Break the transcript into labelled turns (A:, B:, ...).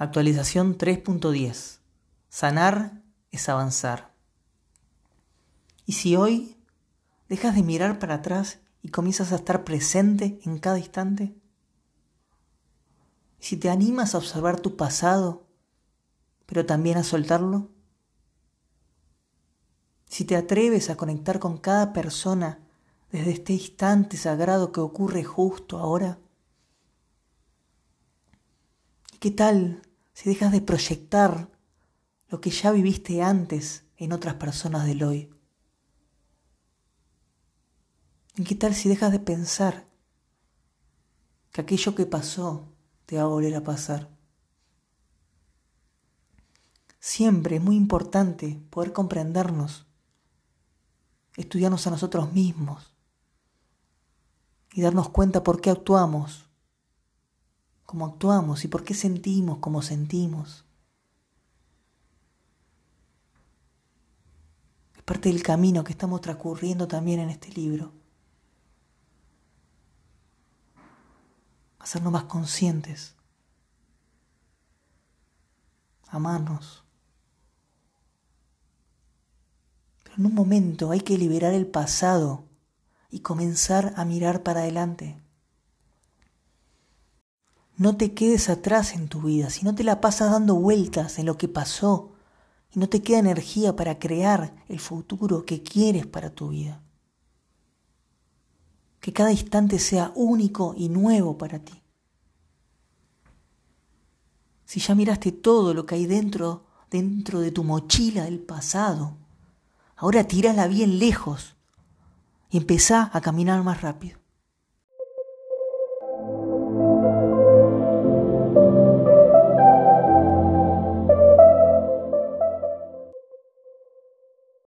A: Actualización 3.10. Sanar es avanzar. ¿Y si hoy dejas de mirar para atrás y comienzas a estar presente en cada instante? ¿Y si te animas a observar tu pasado, pero también a soltarlo? Si te atreves a conectar con cada persona desde este instante sagrado que ocurre justo ahora? ¿Y qué tal si dejas de proyectar lo que ya viviste antes en otras personas del hoy? ¿Y qué tal si dejas de pensar que aquello que pasó te va a volver a pasar? Siempre es muy importante poder comprendernos, estudiarnos a nosotros mismos y darnos cuenta por qué actuamos cómo actuamos y por qué sentimos como sentimos. Es parte del camino que estamos transcurriendo también en este libro. Hacernos más conscientes. Amarnos. Pero en un momento hay que liberar el pasado y comenzar a mirar para adelante. No te quedes atrás en tu vida, si no te la pasas dando vueltas en lo que pasó y no te queda energía para crear el futuro que quieres para tu vida. Que cada instante sea único y nuevo para ti. Si ya miraste todo lo que hay dentro, dentro de tu mochila del pasado, ahora tírala bien lejos y empezá a caminar más rápido.